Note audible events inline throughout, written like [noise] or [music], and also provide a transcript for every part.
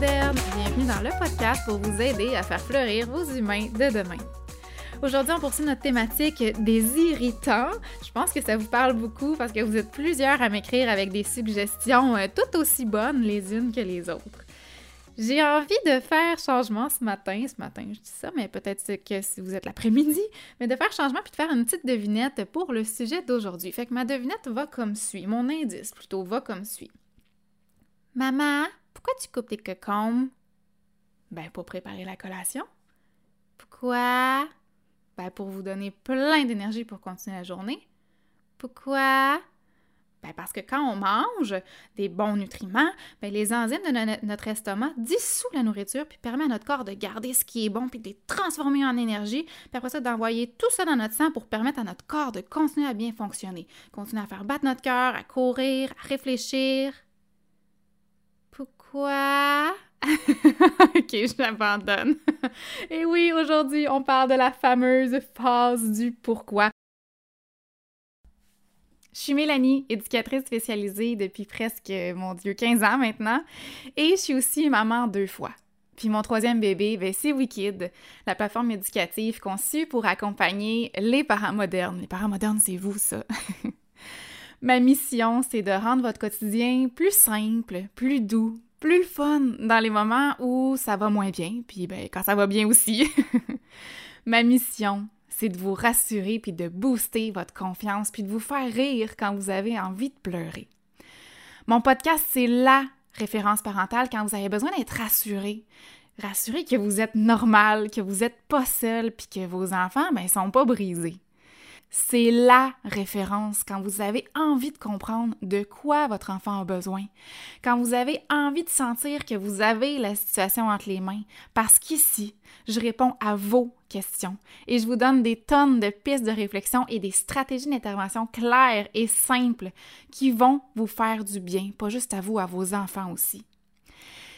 Bienvenue dans le podcast pour vous aider à faire fleurir vos humains de demain. Aujourd'hui, on poursuit notre thématique des irritants. Je pense que ça vous parle beaucoup parce que vous êtes plusieurs à m'écrire avec des suggestions euh, tout aussi bonnes les unes que les autres. J'ai envie de faire changement ce matin. Ce matin, je dis ça, mais peut-être que si vous êtes l'après-midi, mais de faire changement puis de faire une petite devinette pour le sujet d'aujourd'hui. Fait que ma devinette va comme suit. Mon indice plutôt va comme suit. Maman, pourquoi tu coupes tes cocombes? Ben, pour préparer la collation. Pourquoi? Ben, pour vous donner plein d'énergie pour continuer la journée. Pourquoi? Ben, parce que quand on mange des bons nutriments, ben, les enzymes de notre estomac dissouent la nourriture puis permet à notre corps de garder ce qui est bon puis de les transformer en énergie, puis après ça d'envoyer tout ça dans notre sang pour permettre à notre corps de continuer à bien fonctionner, continuer à faire battre notre cœur, à courir, à réfléchir. Pourquoi? [laughs] ok, je l'abandonne. [laughs] Et oui, aujourd'hui, on parle de la fameuse phase du pourquoi. Je suis Mélanie, éducatrice spécialisée depuis presque, mon Dieu, 15 ans maintenant. Et je suis aussi maman deux fois. Puis mon troisième bébé, ben, c'est Wikid, la plateforme éducative conçue pour accompagner les parents modernes. Les parents modernes, c'est vous, ça. [laughs] Ma mission, c'est de rendre votre quotidien plus simple, plus doux, plus fun dans les moments où ça va moins bien, puis ben, quand ça va bien aussi. [laughs] Ma mission, c'est de vous rassurer puis de booster votre confiance puis de vous faire rire quand vous avez envie de pleurer. Mon podcast, c'est la référence parentale quand vous avez besoin d'être rassuré. Rassuré que vous êtes normal, que vous n'êtes pas seul puis que vos enfants, ben, sont pas brisés. C'est la référence quand vous avez envie de comprendre de quoi votre enfant a besoin, quand vous avez envie de sentir que vous avez la situation entre les mains, parce qu'ici, je réponds à vos questions. Et je vous donne des tonnes de pistes de réflexion et des stratégies d'intervention claires et simples qui vont vous faire du bien, pas juste à vous, à vos enfants aussi.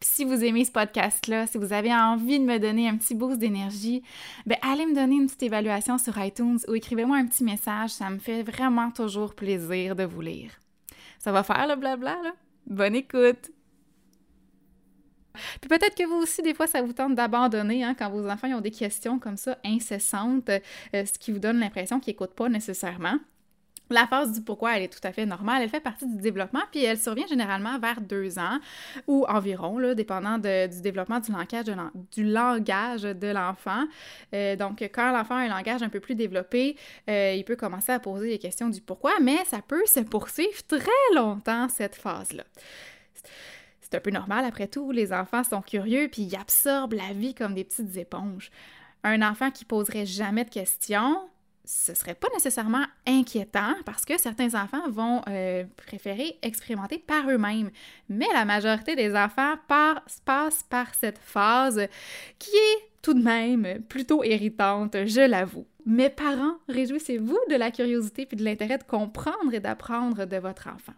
Puis si vous aimez ce podcast-là, si vous avez envie de me donner un petit boost d'énergie, ben allez me donner une petite évaluation sur iTunes ou écrivez-moi un petit message, ça me fait vraiment toujours plaisir de vous lire. Ça va faire le blabla, là? Bonne écoute! Puis peut-être que vous aussi, des fois, ça vous tente d'abandonner hein, quand vos enfants ont des questions comme ça incessantes, euh, ce qui vous donne l'impression qu'ils n'écoutent pas nécessairement. La phase du pourquoi, elle est tout à fait normale. Elle fait partie du développement, puis elle survient généralement vers deux ans ou environ, là, dépendant du développement du langage de, du langage l'enfant. Euh, donc, quand l'enfant a un langage un peu plus développé, euh, il peut commencer à poser des questions du pourquoi, mais ça peut se poursuivre très longtemps, cette phase-là. C'est un peu normal, après tout, les enfants sont curieux, puis ils absorbent la vie comme des petites éponges. Un enfant qui poserait jamais de questions, ce serait pas nécessairement inquiétant parce que certains enfants vont euh, préférer expérimenter par eux-mêmes. Mais la majorité des enfants passent par cette phase qui est tout de même plutôt irritante, je l'avoue. Mes parents, réjouissez-vous de la curiosité puis de l'intérêt de comprendre et d'apprendre de votre enfant.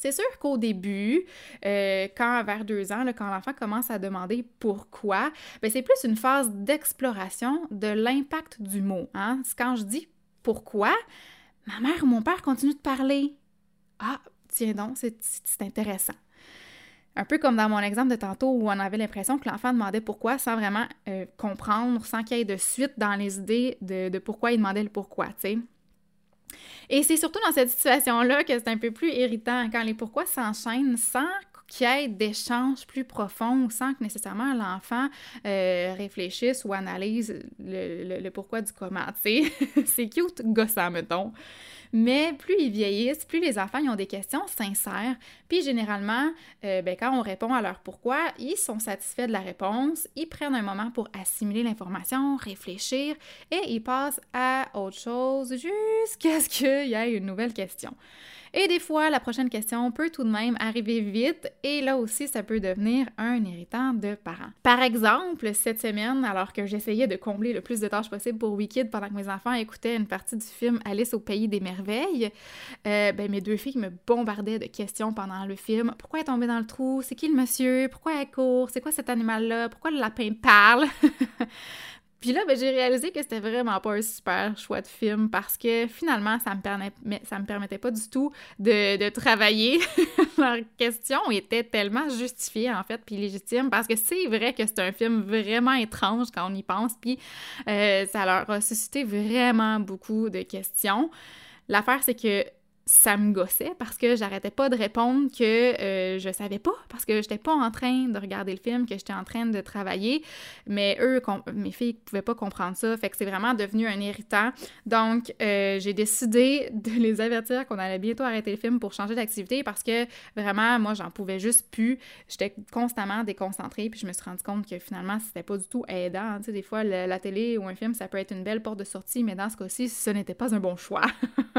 C'est sûr qu'au début, euh, quand vers deux ans, quand l'enfant commence à demander pourquoi, ben, c'est plus une phase d'exploration de l'impact du mot. Hein? Quand je dis pourquoi, ma mère ou mon père continue de parler. Ah, tiens donc, c'est intéressant. Un peu comme dans mon exemple de tantôt où on avait l'impression que l'enfant demandait pourquoi sans vraiment euh, comprendre, sans qu'il y ait de suite dans les idées de, de pourquoi il demandait le pourquoi, tu sais. Et c'est surtout dans cette situation-là que c'est un peu plus irritant quand les pourquoi s'enchaînent sans qu'il y ait d'échanges plus profonds sans que nécessairement l'enfant euh, réfléchisse ou analyse le, le, pourquoi du comment. [laughs] c'est cute, gossant, mettons. Mais plus ils vieillissent, plus les enfants ont des questions sincères. Puis généralement, euh, ben, quand on répond à leur pourquoi, ils sont satisfaits de la réponse, ils prennent un moment pour assimiler l'information, réfléchir et ils passent à autre chose jusqu'à ce qu'il y ait une nouvelle question. Et des fois, la prochaine question peut tout de même arriver vite et là aussi, ça peut devenir un irritant de parents. Par exemple, cette semaine, alors que j'essayais de combler le plus de tâches possible pour Wikid pendant que mes enfants écoutaient une partie du film Alice au pays des merveilles, euh, ben, mes deux filles me bombardaient de questions pendant le film. Pourquoi elle est tombée dans le trou? C'est qui le monsieur? Pourquoi elle court? C'est quoi cet animal-là? Pourquoi le lapin parle? [laughs] Puis là, ben, j'ai réalisé que c'était vraiment pas un super choix de film parce que finalement, ça me, me permettait pas du tout de, travailler. [laughs] Leur question était tellement justifiée, en fait, puis légitime parce que c'est vrai que c'est un film vraiment étrange quand on y pense, puis euh, ça leur a suscité vraiment beaucoup de questions. L'affaire, c'est que ça me gossait parce que j'arrêtais pas de répondre que euh, je savais pas, parce que j'étais pas en train de regarder le film, que j'étais en train de travailler, mais eux, mes filles pouvaient pas comprendre ça, fait que c'est vraiment devenu un irritant. Donc, euh, j'ai décidé de les avertir qu'on allait bientôt arrêter le film pour changer d'activité parce que vraiment, moi, j'en pouvais juste plus. J'étais constamment déconcentrée, puis je me suis rendu compte que finalement, c'était pas du tout aidant. Tu sais, des fois, la télé ou un film, ça peut être une belle porte de sortie, mais dans ce cas-ci, ce n'était pas un bon choix.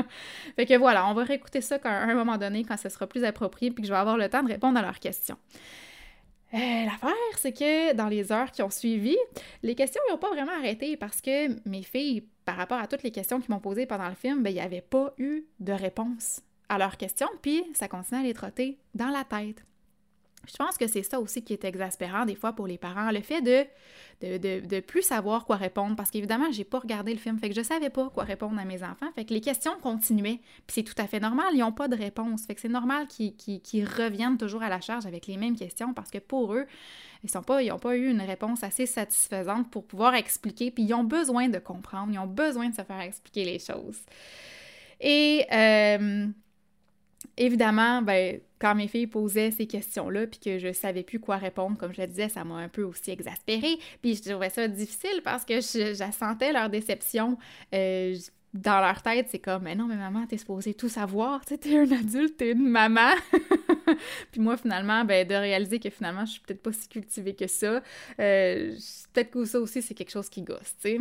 [laughs] fait que voilà, on va réécouter ça à un moment donné, quand ce sera plus approprié, puis que je vais avoir le temps de répondre à leurs questions. Euh, l'affaire, c'est que dans les heures qui ont suivi, les questions n'ont pas vraiment arrêté parce que mes filles, par rapport à toutes les questions qu'ils m'ont posées pendant le film, ben, il n'y avait pas eu de réponse à leurs questions, puis ça continuait à les trotter dans la tête. Je pense que c'est ça aussi qui est exaspérant des fois pour les parents, le fait de de, de, plus savoir quoi répondre, parce qu'évidemment, j'ai pas regardé le film, fait que je savais pas quoi répondre à mes enfants, fait que les questions continuaient, puis c'est tout à fait normal, ils n'ont pas de réponse, fait que c'est normal qu'ils reviennent toujours à la charge avec les mêmes questions, parce que pour eux, ils n'ont pas, pas eu une réponse assez satisfaisante pour pouvoir expliquer, puis ils ont besoin de comprendre, ils ont besoin de se faire expliquer les choses. Et... Euh, évidemment, ben, quand mes filles posaient ces questions-là, puis que je savais plus quoi répondre, comme je le disais, ça m'a un peu aussi exaspérée. Puis je trouvais ça difficile parce que je, sentais leur déception. Euh, dans leur tête, c'est comme, mais non, mais maman, t'es supposée tout savoir, tu t'es un adulte, t'es une maman. [laughs] puis moi, finalement, ben, de réaliser que finalement, je suis peut-être pas si cultivée que ça, euh, peut-être que ça aussi, c'est quelque chose qui gosse, tu sais.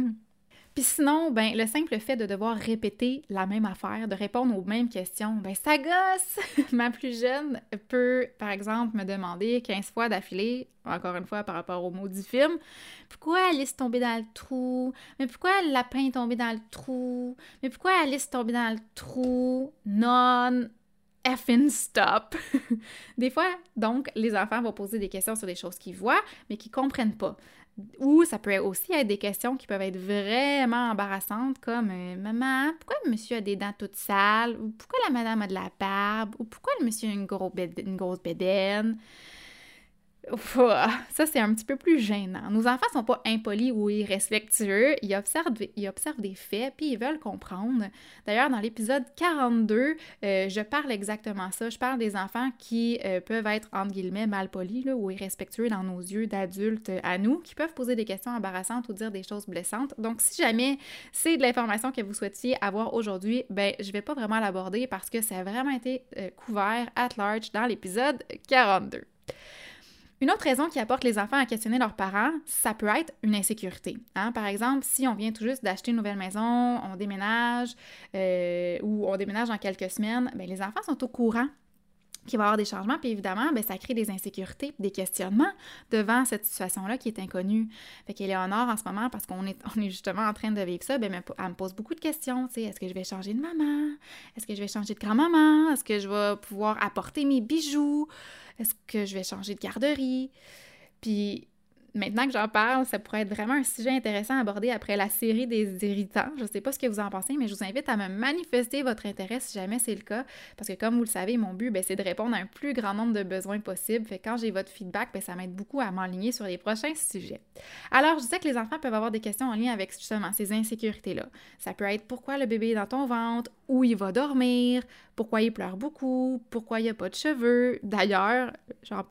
Puis sinon, ben, le simple fait de devoir répéter la même affaire, de répondre aux mêmes questions, ben, ça gosse! [laughs] Ma plus jeune peut, par exemple, me demander 15 fois d'affilée, encore une fois par rapport au mot du film, pourquoi Alice tombée dans le trou? Mais pourquoi le lapin est tombé dans le trou? Mais pourquoi Alice est tombée dans le trou? Non! effing stop. [laughs] des fois, donc, les enfants vont poser des questions sur des choses qu'ils voient, mais qu'ils comprennent pas. Ou ça peut aussi être des questions qui peuvent être vraiment embarrassantes, comme euh, Maman, pourquoi le monsieur a des dents toutes sales? Ou pourquoi la madame a de la barbe? Ou pourquoi le monsieur a une, une grosse bédaine? Ça, c'est un petit peu plus gênant. Nos enfants sont pas impolis ou irrespectueux. Ils observent, ils observent des faits, puis ils veulent comprendre. D'ailleurs, dans l'épisode 42, euh, je parle exactement ça. Je parle des enfants qui euh, peuvent être, entre guillemets, malpolis là, ou irrespectueux dans nos yeux d'adultes à nous, qui peuvent poser des questions embarrassantes ou dire des choses blessantes. Donc, si jamais c'est de l'information que vous souhaitiez avoir aujourd'hui, ben, je vais pas vraiment l'aborder parce que ça a vraiment été euh, couvert at large dans l'épisode 42. Une autre raison qui apporte les enfants à questionner leurs parents, ça peut être une insécurité. Hein. Par exemple, si on vient tout juste d'acheter une nouvelle maison, on déménage euh, ou on déménage dans quelques semaines, bien, les enfants sont au courant qu'il va y avoir des changements, puis évidemment, bien, ça crée des insécurités, des questionnements devant cette situation-là qui est inconnue. Fait qu'Éléonore, en ce moment, parce qu'on est, [laughs] on justement en train de vivre ça, bien, elle me pose beaucoup de questions, tu sais, est-ce que je vais changer de maman? Est-ce que je vais changer de grand-maman? Est-ce que je vais pouvoir apporter mes bijoux? Est-ce que je vais changer de garderie? Puis maintenant que j'en parle, ça pourrait être vraiment un sujet intéressant à aborder après la série des irritants. Je ne sais pas ce que vous en pensez, mais je vous invite à me manifester votre intérêt si jamais c'est le cas. Parce que comme vous le savez, mon but, ben, c'est de répondre à un plus grand nombre de besoins possibles. Fait quand j'ai votre feedback, ben, ça m'aide beaucoup à m'enligner sur les prochains sujets. Alors, je sais que les enfants peuvent avoir des questions en lien avec justement ces insécurités-là. Ça peut être pourquoi le bébé est dans ton ventre, où il va dormir, pourquoi il pleure beaucoup, pourquoi il n'y a pas de cheveux. D'ailleurs, j'en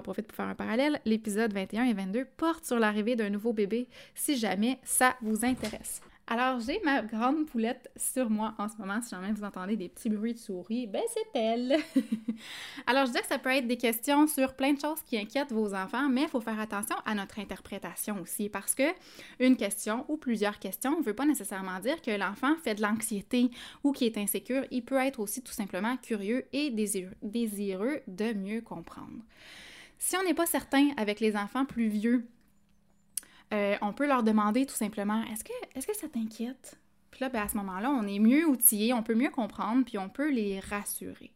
profite pour faire un parallèle, l'épisode 21 et 22 porte sur l'arrivée d'un nouveau bébé si jamais ça vous intéresse. Alors, j'ai ma grande poulette sur moi en ce moment. Si jamais vous entendez des petits bruits de souris, ben c'est elle. [laughs] Alors, je dis que ça peut être des questions sur plein de choses qui inquiètent vos enfants, mais il faut faire attention à notre interprétation aussi parce que une question ou plusieurs questions ne veut pas nécessairement dire que l'enfant fait de l'anxiété ou qu'il est insécure. Il peut être aussi tout simplement curieux et désireux de mieux comprendre. Si on n'est pas certain avec les enfants plus vieux euh, on peut leur demander tout simplement est-ce que, est que ça t'inquiète? Puis là, ben, à ce moment-là, on est mieux outillé, on peut mieux comprendre, puis on peut les rassurer.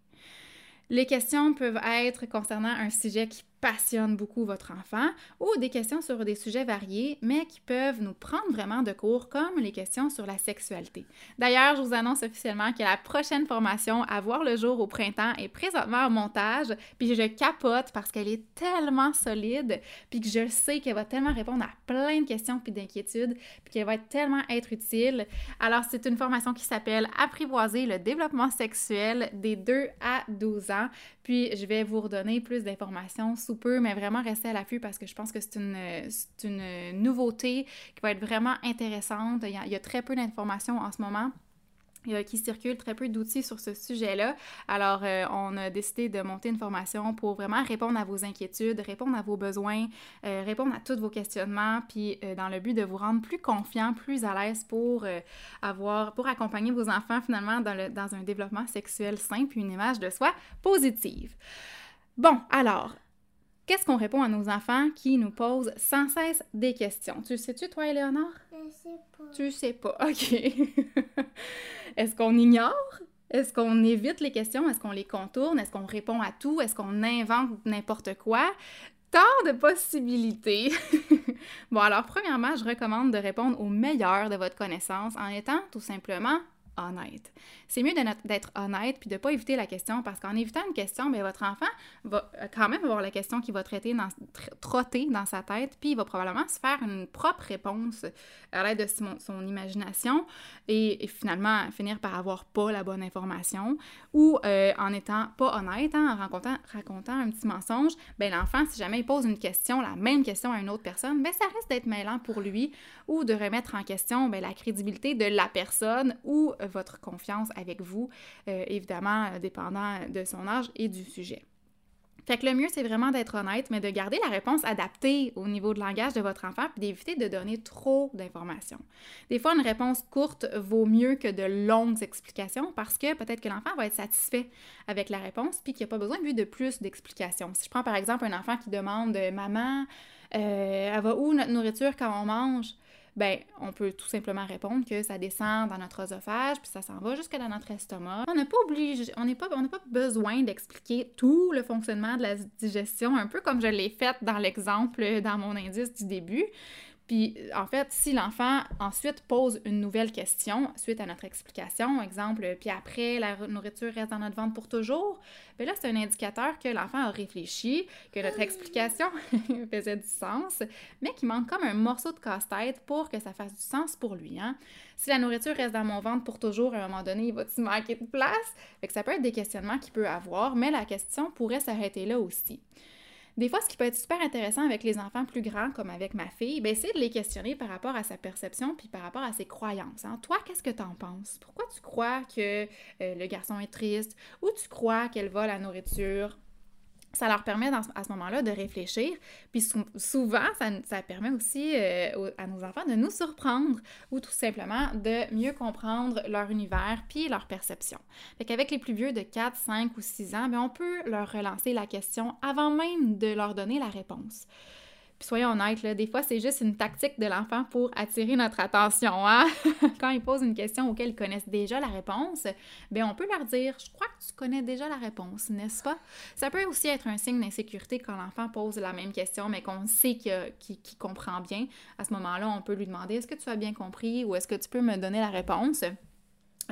Les questions peuvent être concernant un sujet qui passionne beaucoup votre enfant ou des questions sur des sujets variés, mais qui peuvent nous prendre vraiment de court, comme les questions sur la sexualité. D'ailleurs, je vous annonce officiellement que la prochaine formation à voir le jour au printemps est présentement en montage, puis je capote parce qu'elle est tellement solide, puis que je sais qu'elle va tellement répondre à plein de questions puis d'inquiétudes, puis qu'elle va tellement être utile. Alors, c'est une formation qui s'appelle Apprivoiser le développement sexuel des 2 à 12 ans, puis je vais vous redonner plus d'informations peu, mais vraiment rester à l'affût parce que je pense que c'est une, une nouveauté qui va être vraiment intéressante. Il y a, très peu d'informations en ce moment qui circulent très peu d'outils sur ce sujet-là. Alors, euh, on a décidé de monter une formation pour vraiment répondre à vos inquiétudes, répondre à vos besoins, euh, répondre à tous vos questionnements, puis euh, dans le but de vous rendre plus confiant, plus à l'aise pour avoir, pour accompagner vos enfants finalement dans, le, dans un développement sexuel simple, une image de soi positive. Bon, alors, Qu'est-ce qu'on répond à nos enfants qui nous posent sans cesse des questions? Tu le sais-tu, toi, Éléonore? Je sais pas. Tu sais pas, [laughs] OK. Est-ce qu'on ignore? Est-ce qu'on évite les questions? Est-ce qu'on les contourne? Est-ce qu'on répond à tout? Est-ce qu'on invente n'importe quoi? Tant de possibilités. [laughs] bon, alors, premièrement, je recommande de répondre au meilleur de votre connaissance en étant tout simplement honnête. C'est mieux d'être honnête puis de ne pas éviter la question parce qu'en évitant une question, bien, votre enfant va euh, quand même avoir la question qui va traiter dans, trotter dans sa tête puis il va probablement se faire une propre réponse à l'aide de son, imagination et, finalement finir par avoir pas la bonne information ou euh, en étant pas honnête, hein, en racontant, racontant un petit mensonge, bien l'enfant, si jamais il pose une question, la même question à une autre personne, bien ça risque d'être mêlant pour lui ou de remettre en question la crédibilité de la personne ou votre confiance avec vous, euh, évidemment, euh, dépendant de son âge et du sujet. Fait que le mieux, c'est vraiment d'être honnête, mais de garder la réponse adaptée au niveau de langage de votre enfant, puis d'éviter de donner trop d'informations. Des fois, une réponse courte vaut mieux que de longues explications parce que peut-être que l'enfant va être satisfait avec la réponse, puis qu'il n'y a pas besoin de plus d'explications. Si je prends par exemple un enfant qui demande Maman, euh, elle va où notre nourriture quand on mange? Ben on peut tout simplement répondre que ça descend dans notre oesophage puis ça s'en va jusque dans notre estomac. On n'a pas obligé, on n'est pas, on n'a pas besoin d'expliquer tout le fonctionnement de la digestion, un peu comme je l'ai fait dans l'exemple dans mon indice du début. Puis, en fait, si l'enfant ensuite pose une nouvelle question suite à notre explication, exemple, puis après, la nourriture reste dans notre ventre pour toujours, bien là, c'est un indicateur que l'enfant a réfléchi, que notre explication [laughs] faisait du sens, mais qu'il manque comme un morceau de casse-tête pour que ça fasse du sens pour lui. Hein? Si la nourriture reste dans mon ventre pour toujours, à un moment donné, il va-t-il manquer de place? Fait ça peut être des questionnements qu'il peut avoir, mais la question pourrait s'arrêter là aussi. Des fois, ce qui peut être super intéressant avec les enfants plus grands, comme avec ma fille, ben, c'est de les questionner par rapport à sa perception puis par rapport à ses croyances. Hein. Toi, qu'est-ce que tu en penses? Pourquoi tu crois que euh, le garçon est triste? Ou tu crois qu'elle va la nourriture? Ça leur permet à ce moment-là de réfléchir. Puis souvent, ça, permet aussi euh, à nos enfants de nous surprendre ou tout simplement de mieux comprendre leur univers puis leur perception. Fait qu'avec les plus vieux de 4, 5 ou 6 ans, bien, on peut leur relancer la question avant même de leur donner la réponse. Puis soyons honnêtes, là, des fois, c'est juste une tactique de l'enfant pour attirer notre attention. Hein? [laughs] Quand ils posent une question auquel ils connaissent déjà la réponse, bien, on peut leur dire Je crois que tu connais déjà la réponse, n'est-ce pas Ça peut aussi être un signe d'insécurité quand l'enfant pose la même question, mais qu'on sait qu'il comprend bien. À ce moment-là, on peut lui demander Est-ce que tu as bien compris ou est-ce que tu peux me donner la réponse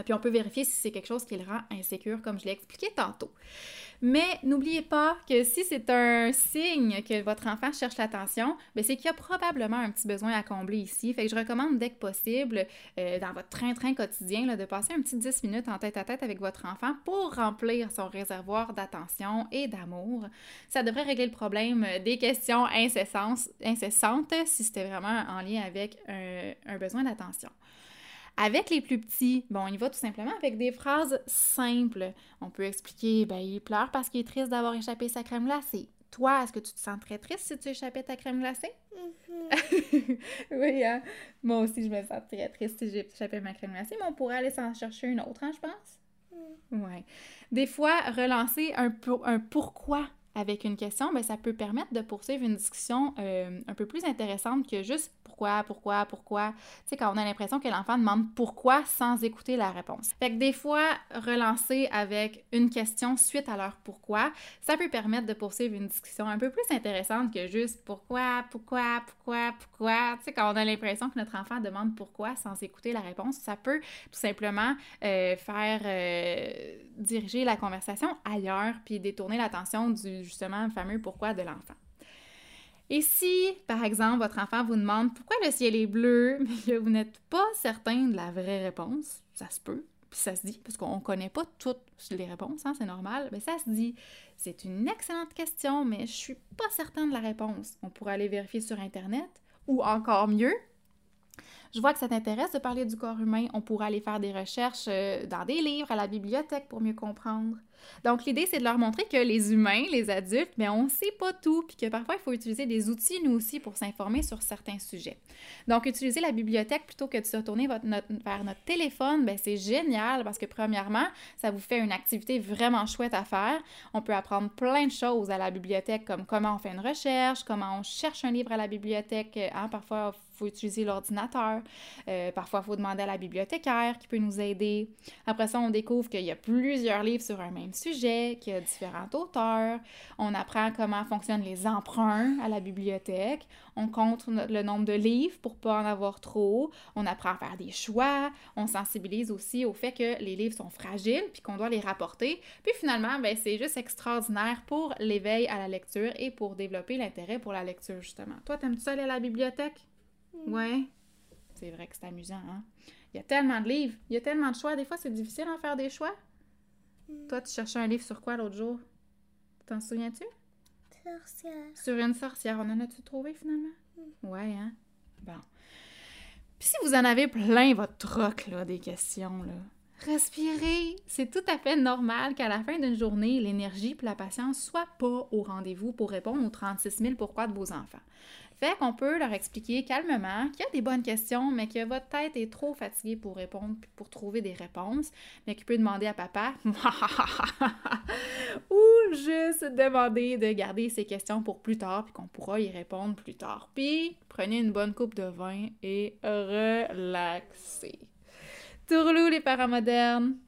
puis on peut vérifier si c'est quelque chose qui le rend insécure, comme je l'ai expliqué tantôt. Mais n'oubliez pas que si c'est un signe que votre enfant cherche l'attention, ben, c'est qu'il y a probablement un petit besoin à combler ici. Fait que je recommande dès que possible, euh, dans votre train-train quotidien, de passer un petit 10 minutes en tête à tête avec votre enfant pour remplir son réservoir d'attention et d'amour. Ça devrait régler le problème des questions incessantes si c'était vraiment en lien avec un besoin d'attention. Avec les plus petits, bon, on y va tout simplement avec des phrases simples. On peut expliquer, ben, il pleure parce qu'il est triste d'avoir échappé sa crème glacée. Toi, est-ce que tu te sens très triste si tu échappais ta crème glacée? Mhm. [laughs] oui, hein? Moi aussi, je me sens très triste si j'ai échappé ma crème glacée, mais on pourrait aller s'en chercher une autre, hein, je pense? Mhm. Ouais. Des fois, relancer un, pour- un pourquoi avec une question, ben, ça peut permettre de poursuivre une discussion euh, un peu plus intéressante que juste pourquoi, pourquoi, pourquoi. Tu sais, quand on a l'impression que l'enfant demande pourquoi sans écouter la réponse. Fait que des fois, relancer avec une question suite à leur pourquoi, ça peut permettre de poursuivre une discussion un peu plus intéressante que juste pourquoi, pourquoi, pourquoi, pourquoi. Tu sais, quand on a l'impression que notre enfant demande pourquoi sans écouter la réponse, ça peut tout simplement euh, faire euh, diriger la conversation ailleurs puis détourner l'attention du justement fameux pourquoi de l'enfant. Et si, par exemple, votre enfant vous demande pourquoi le ciel est bleu, [laughs] mais que vous n'êtes pas certain de la vraie réponse, ça se peut, puis ça se dit, parce qu'on ne connaît pas toutes les réponses, hein, c'est normal, mais ça se dit, c'est une excellente question, mais je suis pas certain de la réponse. On pourrait aller vérifier sur Internet, ou encore mieux, je vois que ça t'intéresse de parler du corps humain. On pourrait aller faire des recherches euh, dans des livres, à la bibliothèque pour mieux comprendre. Donc, l'idée, c'est de leur montrer que les humains, les adultes, mais on ne sait pas tout, puis que parfois, il faut utiliser des outils, nous aussi, pour s'informer sur certains sujets. Donc, utiliser la bibliothèque plutôt que de se notre- vers notre téléphone, ben, c'est génial parce que, premièrement, ça vous fait une activité vraiment chouette à faire. On peut apprendre plein de choses à la bibliothèque, comme comment on fait une recherche, comment on cherche un livre à la bibliothèque. Hein, parfois, il faut utiliser l'ordinateur. Euh, parfois, il faut demander à la bibliothécaire qui peut nous aider. Après ça, on découvre qu'il y a plusieurs livres sur un même sujet, qu'il y a différents auteurs. On apprend comment fonctionnent les emprunts à la bibliothèque. On compte le nombre de livres pour pas en avoir trop. On apprend à faire des choix. On sensibilise aussi au fait que les livres sont fragiles puis qu'on doit les rapporter. Puis finalement, ben, c'est juste extraordinaire pour l'éveil à la lecture et pour développer l'intérêt pour la lecture, justement. Toi, t'aimes-tu aller à la bibliothèque? Ouais. C'est vrai que c'est amusant, hein? Il y a tellement de livres, il y a tellement de choix. Des fois, c'est difficile d'en faire des choix. Toi, tu cherchais un livre sur quoi l'autre jour? T'en souviens-tu? Sorcière. Sur une sorcière. On en a-tu trouvé finalement? Ouais, hein? Bon. Puis si vous en avez plein votre troc, là, des questions, là, respirez. C'est tout à fait normal qu'à la fin d'une journée, l'énergie et la patience soient pas au rendez-vous pour répondre aux 36 000 pourquoi de vos enfants. Fait qu'on peut leur expliquer calmement qu'il y a des bonnes questions, mais que votre tête est trop fatiguée pour répondre pour trouver des réponses, mais qu'il peut demander à papa [laughs] ou juste demander de garder ces questions pour plus tard puis qu'on pourra y répondre plus tard. Puis prenez une bonne coupe de vin et relaxez. Tourlou les parents modernes!